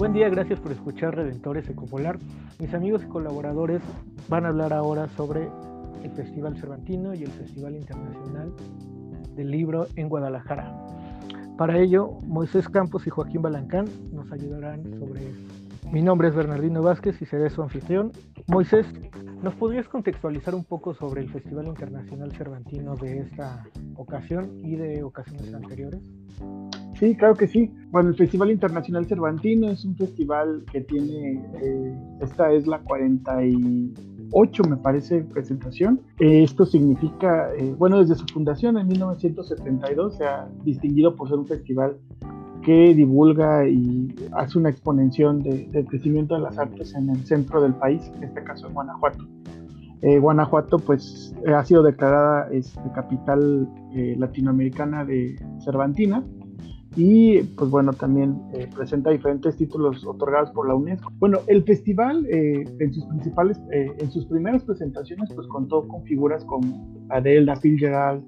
Buen día, gracias por escuchar Redentores Ecopolar. Mis amigos y colaboradores van a hablar ahora sobre el Festival Cervantino y el Festival Internacional del Libro en Guadalajara. Para ello, Moisés Campos y Joaquín Balancán nos ayudarán sobre Mi nombre es Bernardino Vázquez y seré su anfitrión. Moisés, ¿nos podrías contextualizar un poco sobre el Festival Internacional Cervantino de esta ocasión y de ocasiones anteriores? Sí, claro que sí. Bueno, el Festival Internacional Cervantino es un festival que tiene, eh, esta es la 48, me parece, presentación. Eh, esto significa, eh, bueno, desde su fundación en 1972 se ha distinguido por ser un festival que divulga y hace una exponenciación del crecimiento de las artes en el centro del país, en este caso en Guanajuato. Guanajuato pues ha sido declarada este, capital latinoamericana de Cervantina y pues bueno, también eh, presenta diferentes títulos otorgados por la UNESCO. Bueno, el festival eh, en sus principales, eh, en sus primeras presentaciones pues contó con figuras como Adele, Fitzgerald,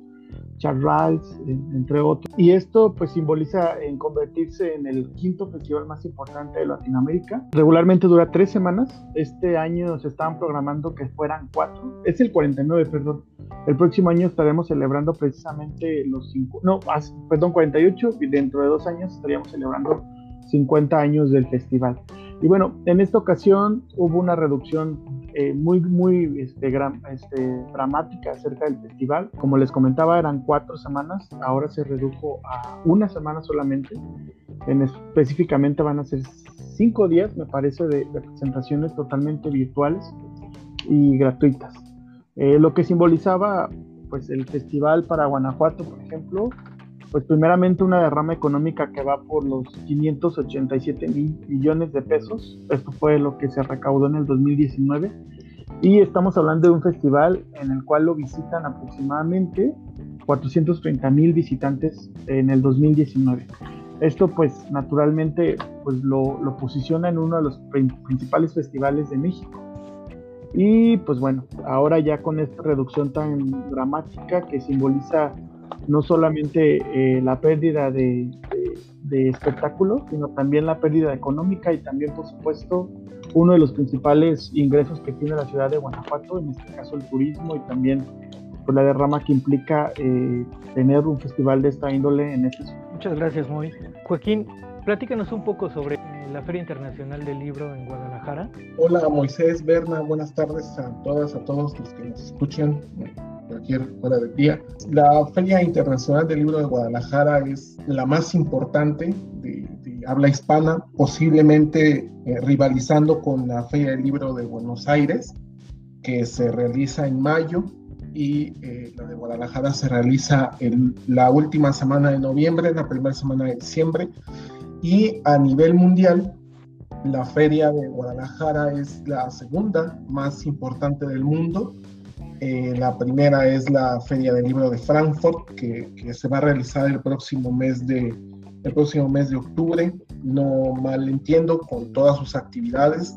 Charles, entre otros. Y esto pues simboliza en convertirse en el quinto festival más importante de Latinoamérica. Regularmente dura tres semanas. Este año se estaban programando que fueran cuatro. Es el 49, perdón. El próximo año estaremos celebrando precisamente los cinco, no, perdón, 48 y dentro de dos años estaríamos celebrando 50 años del festival. Y bueno, en esta ocasión hubo una reducción eh, muy, muy este, este, dramática acerca del festival. Como les comentaba, eran cuatro semanas, ahora se redujo a una semana solamente. En, específicamente van a ser cinco días, me parece, de, presentaciones totalmente virtuales y gratuitas. Eh, lo que simbolizaba pues el festival para Guanajuato, por ejemplo, pues primeramente una derrama económica que va por los 587 mil millones de pesos. Esto fue lo que se recaudó en el 2019. Y estamos hablando de un festival en el cual lo visitan aproximadamente 430 mil visitantes en el 2019. Esto pues naturalmente pues lo, lo posiciona en uno de los principales festivales de México. Y pues bueno, ahora ya con esta reducción tan dramática que simboliza no solamente eh, la pérdida de, de, espectáculo, sino también la pérdida económica y también, por supuesto, uno de los principales ingresos que tiene la ciudad de Guanajuato, en este caso el turismo y también por la derrama que implica eh, tener un festival de esta índole en este Muchas gracias, Moy. Joaquín, platícanos un poco sobre la Feria Internacional del Libro en Guadalajara. Hola, Moisés, Berna, buenas tardes a todas, a todos los que nos escuchan cualquier hora del día. La Feria Internacional del Libro de Guadalajara es la más importante de, habla hispana, posiblemente eh, rivalizando con la Feria del Libro de Buenos Aires, que se realiza en mayo, y eh, la de Guadalajara se realiza en la última semana de noviembre, la primera semana de diciembre, y a nivel mundial, la Feria de Guadalajara es la segunda más importante del mundo eh, la primera es la Feria del Libro de Frankfurt, que, se va a realizar el próximo mes de, el próximo mes de octubre. No mal entiendo, con todas sus actividades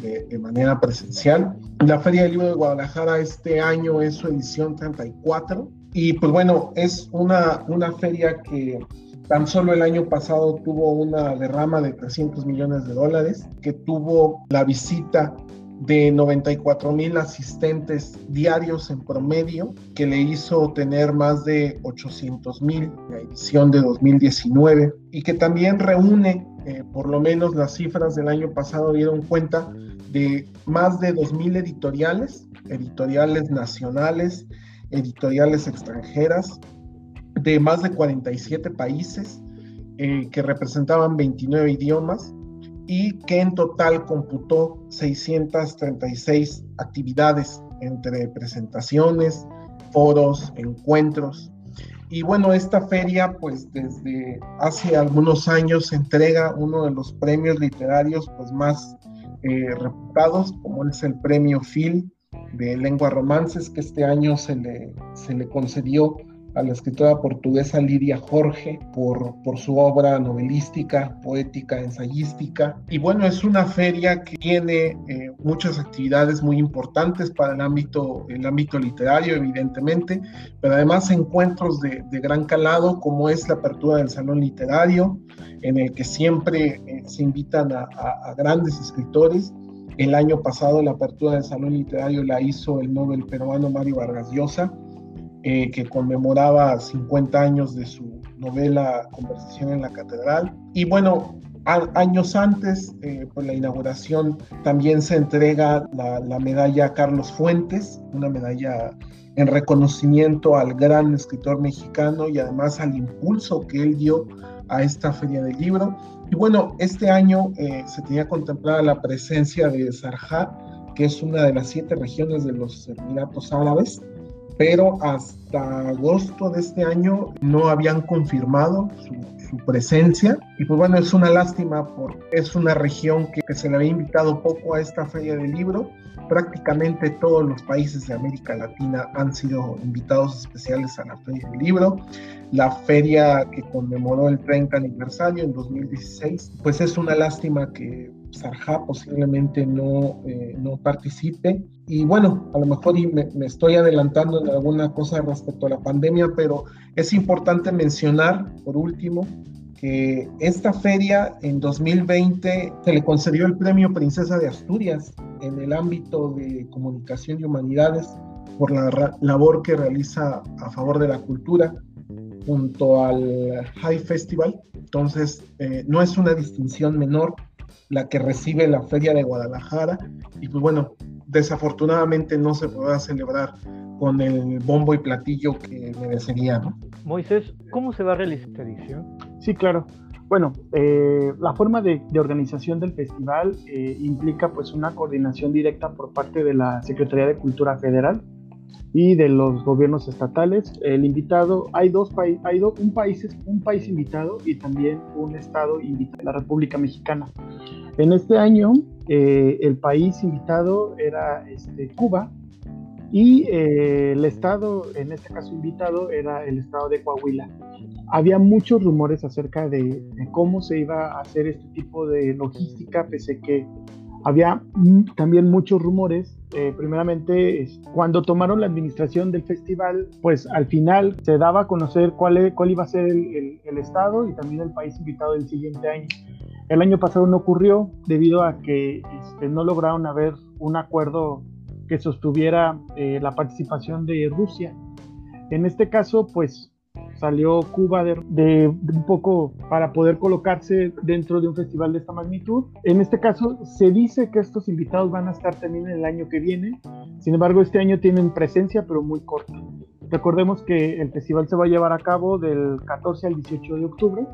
de, manera presencial. La Feria del Libro de Guadalajara este año es su edición 34. Y pues bueno, es una, una feria que tan solo el año pasado tuvo una derrama de 300 millones de dólares, que tuvo la visita de 94 mil asistentes diarios en promedio, que le hizo tener más de 800 mil la edición de 2019 y que también reúne, eh, por lo menos las cifras del año pasado dieron cuenta de más de 2 mil editoriales, editoriales nacionales, editoriales extranjeras, de más de 47 países eh, que representaban 29 idiomas y que en total computó 636 actividades entre presentaciones, foros, encuentros. Y bueno, esta feria pues desde hace algunos años entrega uno de los premios literarios pues más eh, reputados, como es el premio Phil de lengua romances, que este año se le, se le concedió a la escritora portuguesa Lidia Jorge por, por su obra novelística, poética, ensayística. Y bueno, es una feria que tiene eh, muchas actividades muy importantes para el ámbito, el ámbito literario, evidentemente, pero además encuentros de, de gran calado, como es la apertura del Salón Literario, en el que siempre eh, se invitan a, grandes escritores. El año pasado la apertura del Salón Literario la hizo el Nobel peruano Mario Vargas Llosa eh, que conmemoraba 50 años de su novela Conversación en la Catedral. Y bueno, años antes, eh, por la inauguración, también se entrega la, la medalla Carlos Fuentes, una medalla en reconocimiento al gran escritor mexicano y además al impulso que él dio a esta feria del libro. Y bueno, este año eh, se tenía contemplada la presencia de Sarjá, que es una de las siete regiones de los Emiratos Árabes, pero hasta agosto de este año no habían confirmado su, presencia y pues bueno, es una lástima porque es una región que, que se le había invitado poco a esta feria del libro prácticamente todos los países de América Latina han sido invitados especiales a la Feria del Libro. La feria que conmemoró el 30 aniversario en 2016, pues es una lástima que Sarja posiblemente no, eh, no participe. Y bueno, a lo mejor me, me, estoy adelantando en alguna cosa respecto a la pandemia, pero es importante mencionar, por último, que esta feria en 2020 se le concedió el premio Princesa de Asturias en el ámbito de comunicación y humanidades por la labor que realiza a favor de la cultura junto al High Festival. Entonces, eh, no es una distinción menor la que recibe la Feria de Guadalajara y pues bueno, desafortunadamente no se podrá celebrar con el bombo y platillo que merecería, ¿no? Moisés, ¿cómo se va a realizar esta edición? Sí, claro. Bueno, eh, la forma de, de, organización del festival eh, implica pues una coordinación directa por parte de la Secretaría de Cultura Federal y de los gobiernos estatales. El invitado, hay dos países, hay do, un, país, un país invitado y también un estado invitado, la República Mexicana. En este año, eh, el país invitado era este, Cuba y eh, el estado, en este caso invitado, era el estado de Coahuila. Había muchos rumores acerca de, cómo se iba a hacer este tipo de logística, pese que había también muchos rumores. Eh, primeramente, cuando tomaron la administración del festival, pues al final se daba a conocer cuál, iba a ser el, estado y también el país invitado del siguiente año. El año pasado no ocurrió debido a que este, no lograron haber un acuerdo que sostuviera eh, la participación de Rusia. En este caso, pues salió Cuba de, de, un poco para poder colocarse dentro de un festival de esta magnitud. En este caso, se dice que estos invitados van a estar también el año que viene. Sin embargo, este año tienen presencia, pero muy corta. Recordemos que el festival se va a llevar a cabo del 14 al 18 de octubre.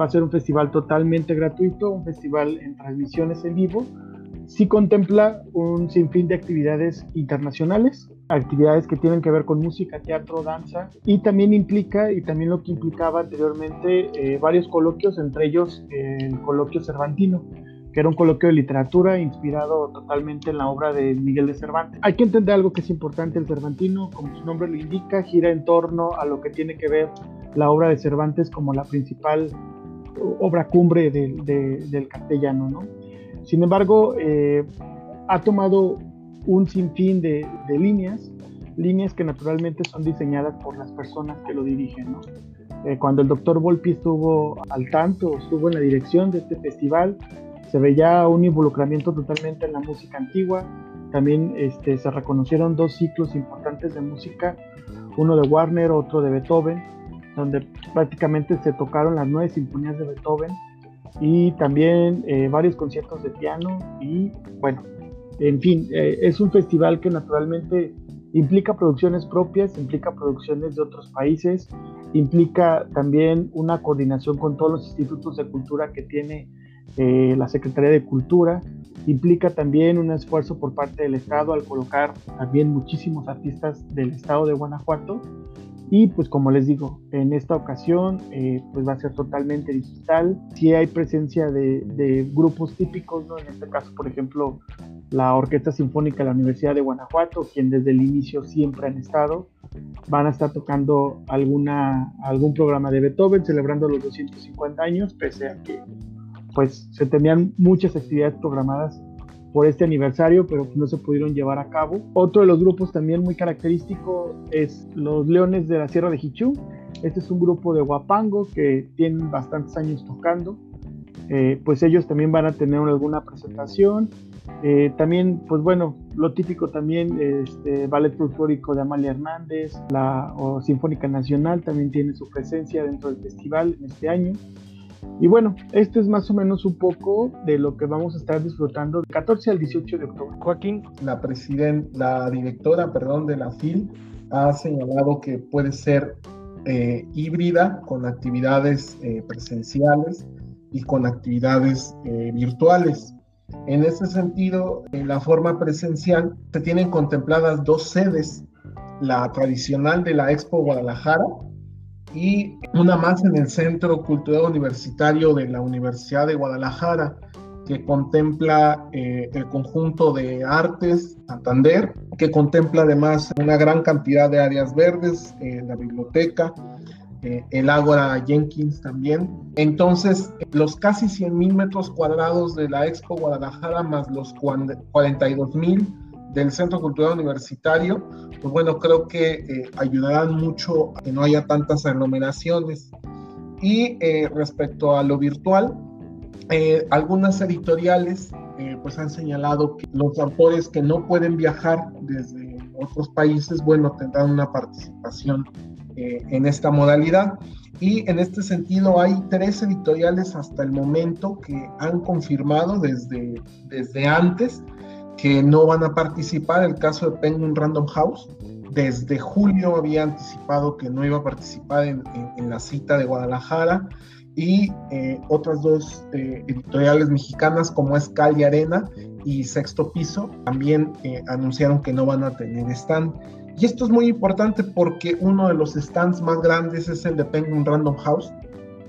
Va a ser un festival totalmente gratuito, un festival en transmisiones en vivo, sí contempla un sinfín de actividades internacionales, actividades que tienen que ver con música, teatro, danza, y también implica, y también lo que implicaba anteriormente, eh, varios coloquios, entre ellos eh, el coloquio cervantino, que era un coloquio de literatura inspirado totalmente en la obra de Miguel de Cervantes. Hay que entender algo que es importante, el cervantino, como su nombre lo indica, gira en torno a lo que tiene que ver la obra de Cervantes como la principal obra cumbre de, de, del castellano, ¿no? Sin embargo, eh, ha tomado un sinfín de, de, líneas, líneas que naturalmente son diseñadas por las personas que lo dirigen. ¿no? Eh, cuando el doctor Volpi estuvo al tanto, estuvo en la dirección de este festival, se veía un involucramiento totalmente en la música antigua. También este, se reconocieron dos ciclos importantes de música, uno de Warner, otro de Beethoven, donde prácticamente se tocaron las nueve sinfonías de Beethoven y también eh, varios conciertos de piano y bueno, en fin, eh, es un festival que naturalmente implica producciones propias, implica producciones de otros países, implica también una coordinación con todos los institutos de cultura que tiene eh, la Secretaría de Cultura, implica también un esfuerzo por parte del Estado al colocar también muchísimos artistas del Estado de Guanajuato Y pues como les digo, en esta ocasión eh, pues va a ser totalmente digital. Si hay presencia de, de, grupos típicos, ¿no? En este caso, por ejemplo, la Orquesta Sinfónica de la Universidad de Guanajuato, quien desde el inicio siempre han estado, van a estar tocando alguna, algún programa de Beethoven celebrando los 250 años, pese a que pues se tenían muchas actividades programadas por este aniversario, pero no se pudieron llevar a cabo. Otro de los grupos también muy característico es los Leones de la Sierra de Hichú. Este es un grupo de Huapango que tienen bastantes años tocando. Eh, pues ellos también van a tener alguna presentación. Eh, también, pues bueno, lo típico también, este, Ballet Folclórico de Amalia Hernández, la Sinfónica Nacional también tiene su presencia dentro del festival en este año. Y bueno, esto es más o menos un poco de lo que vamos a estar disfrutando del 14 al 18 de octubre. Joaquín, la presidenta, la directora, perdón, de la FIL ha señalado que puede ser eh, híbrida con actividades eh, presenciales y con actividades eh, virtuales. En ese sentido, en la forma presencial se tienen contempladas dos sedes, la tradicional de la Expo Guadalajara, y una más en el Centro Cultural Universitario de la Universidad de Guadalajara, que contempla eh, el conjunto de artes Santander, que contempla además una gran cantidad de áreas verdes, eh, la biblioteca, eh, el Ágora Jenkins también. Entonces, los casi 100 mil metros cuadrados de la Expo Guadalajara más los 42 mil del Centro Cultural Universitario, pues bueno, creo que eh, ayudarán mucho a que no haya tantas aglomeraciones. Y eh, respecto a lo virtual, eh, algunas editoriales pues han señalado que los autores que no pueden viajar desde otros países, bueno, tendrán una participación en esta modalidad. Y en este sentido hay tres editoriales hasta el momento que han confirmado desde, desde antes que no van a participar. El caso de Penguin Random House, desde julio había anticipado que no iba a participar en, la cita de Guadalajara y eh, otras dos eh, editoriales mexicanas como es Cali Arena y Sexto Piso también eh, anunciaron que no van a tener stand. Y esto es muy importante porque uno de los stands más grandes es el de Penguin Random House,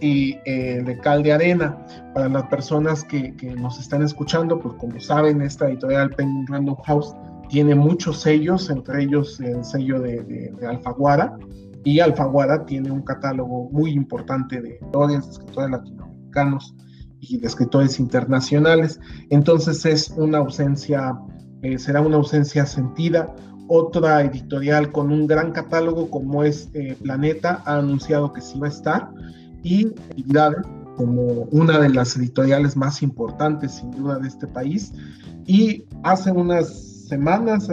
y eh, de Cal de Arena. Para las personas que, que, nos están escuchando, pues como saben, esta editorial Penguin Random House tiene muchos sellos, entre ellos el sello de, de, Alfaguara, y Alfaguara tiene un catálogo muy importante de historias, de escritores latinoamericanos y de escritores internacionales. Entonces es una ausencia, eh, será una ausencia sentida. Otra editorial con un gran catálogo como es eh, Planeta ha anunciado que sí va a estar y actividades como una de las editoriales más importantes sin duda de este país. Y hace unas semanas,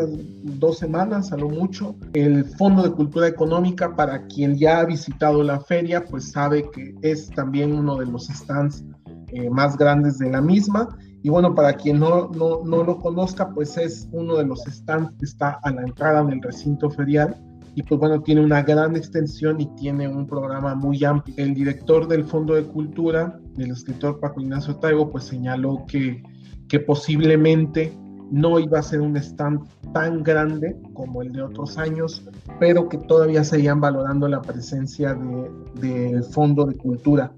dos semanas a lo mucho, el Fondo de Cultura Económica, para quien ya ha visitado la feria, pues sabe que es también uno de los stands eh, más grandes de la misma. Y bueno, para quien no, no, no lo conozca, pues es uno de los stands que está a la entrada del recinto ferial y pues bueno, tiene una gran extensión y tiene un programa muy amplio. El director del Fondo de Cultura, el escritor Paco Ignacio Taibo, pues señaló que, que posiblemente no iba a ser un stand tan grande como el de otros años, pero que todavía seguían valorando la presencia del de Fondo de Cultura.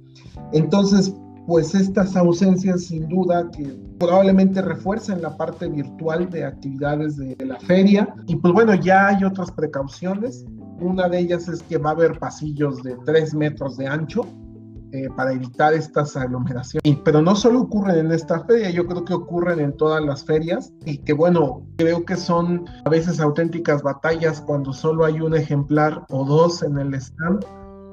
Entonces, pues estas ausencias sin duda que probablemente refuercen la parte virtual de actividades de, la feria. Y pues bueno, ya hay otras precauciones. Una de ellas es que va a haber pasillos de 3 metros de ancho eh, para evitar estas aglomeraciones. pero no solo ocurren en esta feria, yo creo que ocurren en todas las ferias y que bueno, creo que son a veces auténticas batallas cuando solo hay un ejemplar o dos en el stand,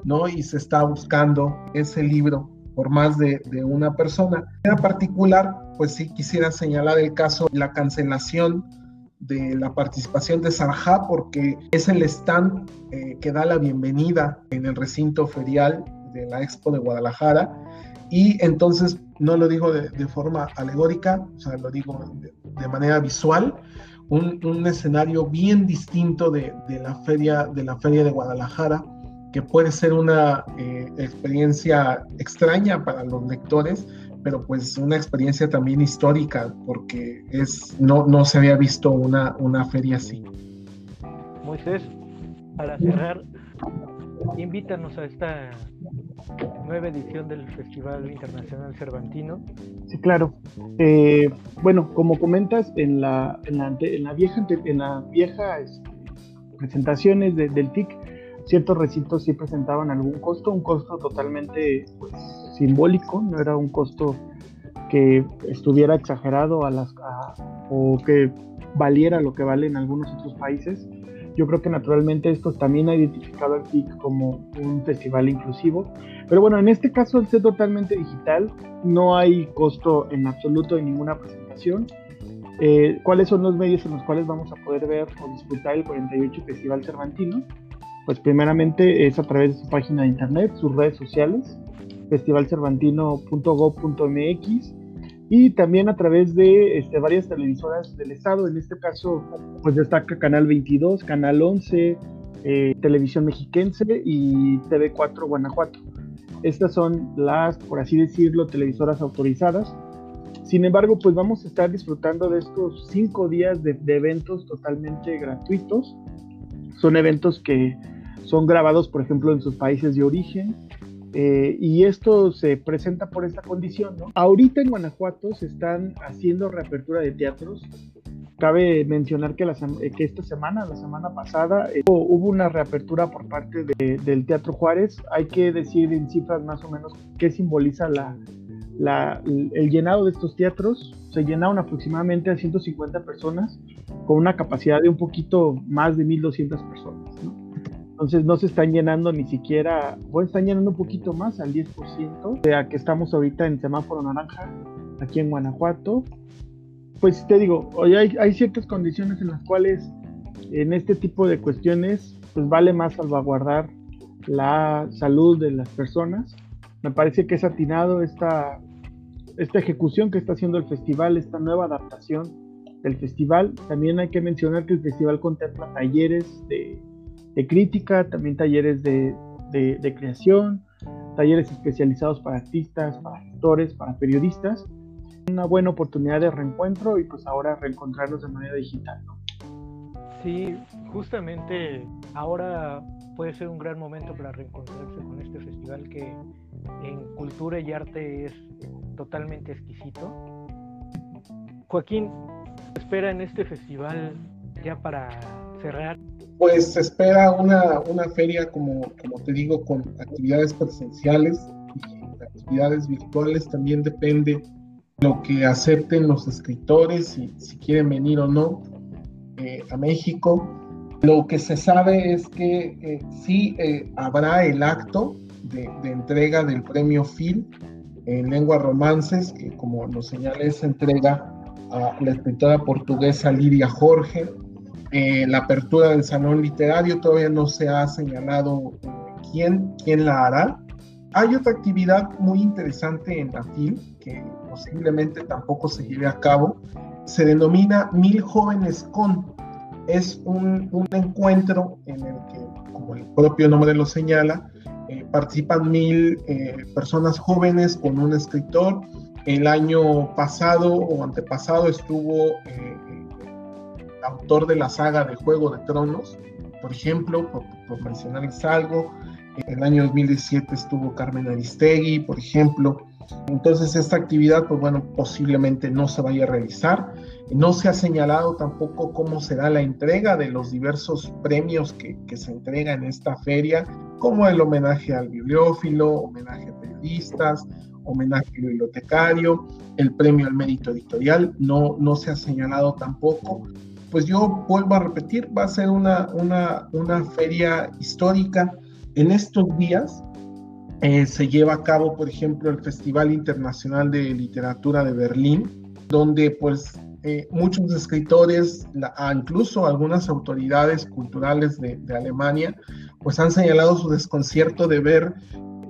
¿no? Y se está buscando ese libro por más de, una persona. En particular, pues sí quisiera señalar el caso de la cancelación de la participación de Sarja porque es el stand eh, que da la bienvenida en el recinto ferial de la Expo de Guadalajara y entonces no lo digo de, forma alegórica, o sea, lo digo de, manera visual, un, un, escenario bien distinto de, de, la feria, de la feria de Guadalajara, que puede ser una eh, experiencia extraña para los lectores, pero pues una experiencia también histórica, porque es, no, no se había visto una, una feria así. Moisés, para cerrar, invítanos a esta nueva edición del Festival Internacional Cervantino. Sí, claro. Eh, bueno, como comentas, en la, en la, en la vieja, en la vieja este, presentaciones del TIC, ciertos recintos sí presentaban algún costo, un costo totalmente pues, simbólico, no era un costo que estuviera exagerado a las, o que valiera lo que vale en algunos otros países. Yo creo que naturalmente esto también ha identificado al TIC como un festival inclusivo. Pero bueno, en este caso, al ser totalmente digital, no hay costo en absoluto de ninguna presentación. Eh, ¿Cuáles son los medios en los cuales vamos a poder ver o disfrutar el 48 Festival Cervantino? Pues primeramente es a través de su página de internet, sus redes sociales, festivalcervantino.gov.mx y también a través de este, varias televisoras del estado, en este caso pues destaca Canal 22, Canal 11, eh, Televisión Mexiquense y TV4 Guanajuato. Estas son las, por así decirlo, televisoras autorizadas. Sin embargo, pues vamos a estar disfrutando de estos cinco días de, de eventos totalmente gratuitos. Son eventos que son grabados, por ejemplo, en sus países de origen, eh, y esto se presenta por esta condición. ¿no? Ahorita en Guanajuato se están haciendo reapertura de teatros. Cabe mencionar que, la, eh, que esta semana, la semana pasada, eh, hubo una reapertura por parte del Teatro Juárez. Hay que decir en cifras más o menos qué simboliza la, la, el llenado de estos teatros. Se llenaron aproximadamente a 150 personas con una capacidad de un poquito más de 1.200 personas. ¿no? Entonces no se están llenando ni siquiera, bueno, están llenando un poquito más, al 10%, sea que estamos ahorita en semáforo naranja, aquí en Guanajuato. Pues te digo, hoy hay, hay ciertas condiciones en las cuales en este tipo de cuestiones, pues vale más salvaguardar la salud de las personas. Me parece que es atinado esta, esta ejecución que está haciendo el festival, esta nueva adaptación del festival. También hay que mencionar que el festival contempla talleres de de crítica, también talleres de, de, creación, talleres especializados para artistas, para actores, para periodistas. Una buena oportunidad de reencuentro y pues ahora reencontrarnos de manera digital. Sí, justamente ahora puede ser un gran momento para reencontrarse con este festival que en cultura y arte es totalmente exquisito. Joaquín, espera en este festival ya para cerrar pues se espera una, una feria, como, como te digo, con actividades presenciales y actividades virtuales. También depende lo que acepten los escritores, si quieren venir o no eh, a México. Lo que se sabe es que eh, sí eh, habrá el acto de, entrega del premio FIL en lengua romances, que como lo señalé, se entrega a la escritora portuguesa Lidia Jorge, eh, la apertura del salón literario todavía no se ha señalado eh, quién, quién la hará. Hay otra actividad muy interesante en la que posiblemente tampoco se lleve a cabo. Se denomina Mil Jóvenes con. Es un, un encuentro en el que, como el propio nombre lo señala, eh, participan mil personas jóvenes con un escritor. El año pasado o antepasado estuvo autor de la saga de Juego de Tronos, por ejemplo, por, por mencionarles algo. En el año 2017 estuvo Carmen Aristegui, por ejemplo. Entonces esta actividad, pues bueno, posiblemente no se vaya a realizar. No se ha señalado tampoco cómo será la entrega de los diversos premios que, que se entregan en esta feria, como el homenaje al bibliófilo, homenaje a periodistas, homenaje al bibliotecario, el premio al mérito editorial, no, no se ha señalado tampoco pues yo vuelvo a repetir, va a ser una, una, una feria histórica. En estos días eh, se lleva a cabo, por ejemplo, el Festival Internacional de Literatura de Berlín, donde pues eh, muchos escritores, la, incluso algunas autoridades culturales de, de, Alemania, pues han señalado su desconcierto de ver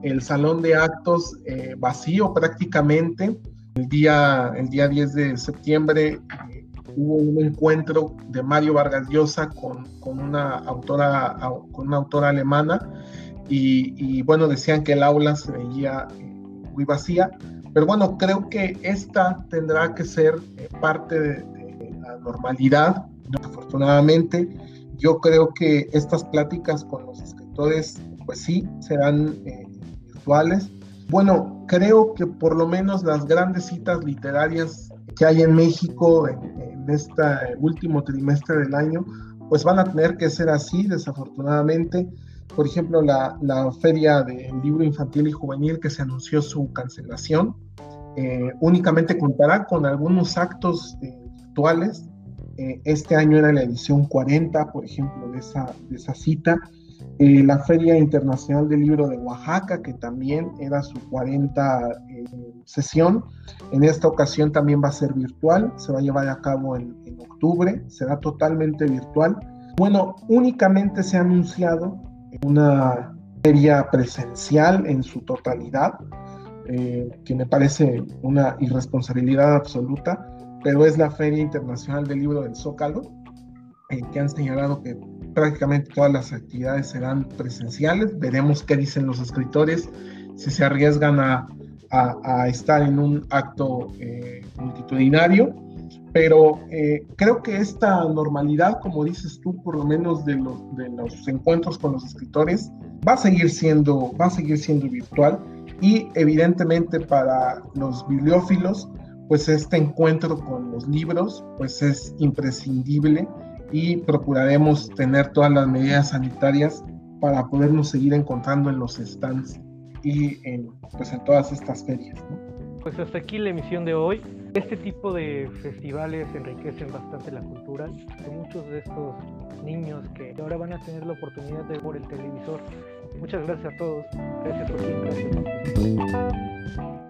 el salón de actos eh, vacío prácticamente. El día, el día 10 de septiembre hubo un encuentro de Mario Vargas Llosa con, con, una, autora, con una autora alemana y, bueno, decían que el aula se veía muy vacía, pero bueno, creo que esta tendrá que ser eh, parte de, la normalidad, afortunadamente. Yo creo que estas pláticas con los escritores, pues sí, serán eh, virtuales. Bueno, creo que por lo menos las grandes citas literarias que hay en México en, en este último trimestre del año, pues van a tener que ser así, desafortunadamente. Por ejemplo, la, la Feria del Libro Infantil y Juvenil que se anunció su cancelación, eh, únicamente contará con algunos actos eh, virtuales. Eh, este año era la edición 40, por ejemplo, de esa, de esa cita. la Feria Internacional del Libro de Oaxaca, que también era su 40 sesión. En esta ocasión también va a ser virtual, se va a llevar a cabo en, en octubre, será totalmente virtual. Bueno, únicamente se ha anunciado una feria presencial en su totalidad, eh, que me parece una irresponsabilidad absoluta, pero es la Feria Internacional del Libro del Zócalo, eh, que han señalado que prácticamente todas las actividades serán presenciales. Veremos qué dicen los escritores, si se arriesgan a, a, estar en un acto eh, multitudinario pero eh, creo que esta normalidad, como dices tú, por lo menos de los, de los encuentros con los escritores, va a seguir siendo, va a seguir siendo virtual. Y evidentemente para los bibliófilos, pues este encuentro con los libros, pues es imprescindible y procuraremos tener todas las medidas sanitarias para podernos seguir encontrando en los stands y en, pues en todas estas ferias. Pues hasta aquí la emisión de hoy. Este tipo de festivales enriquecen bastante la cultura de muchos de estos niños que ahora van a tener la oportunidad de ver el televisor. Muchas gracias a todos. Gracias por su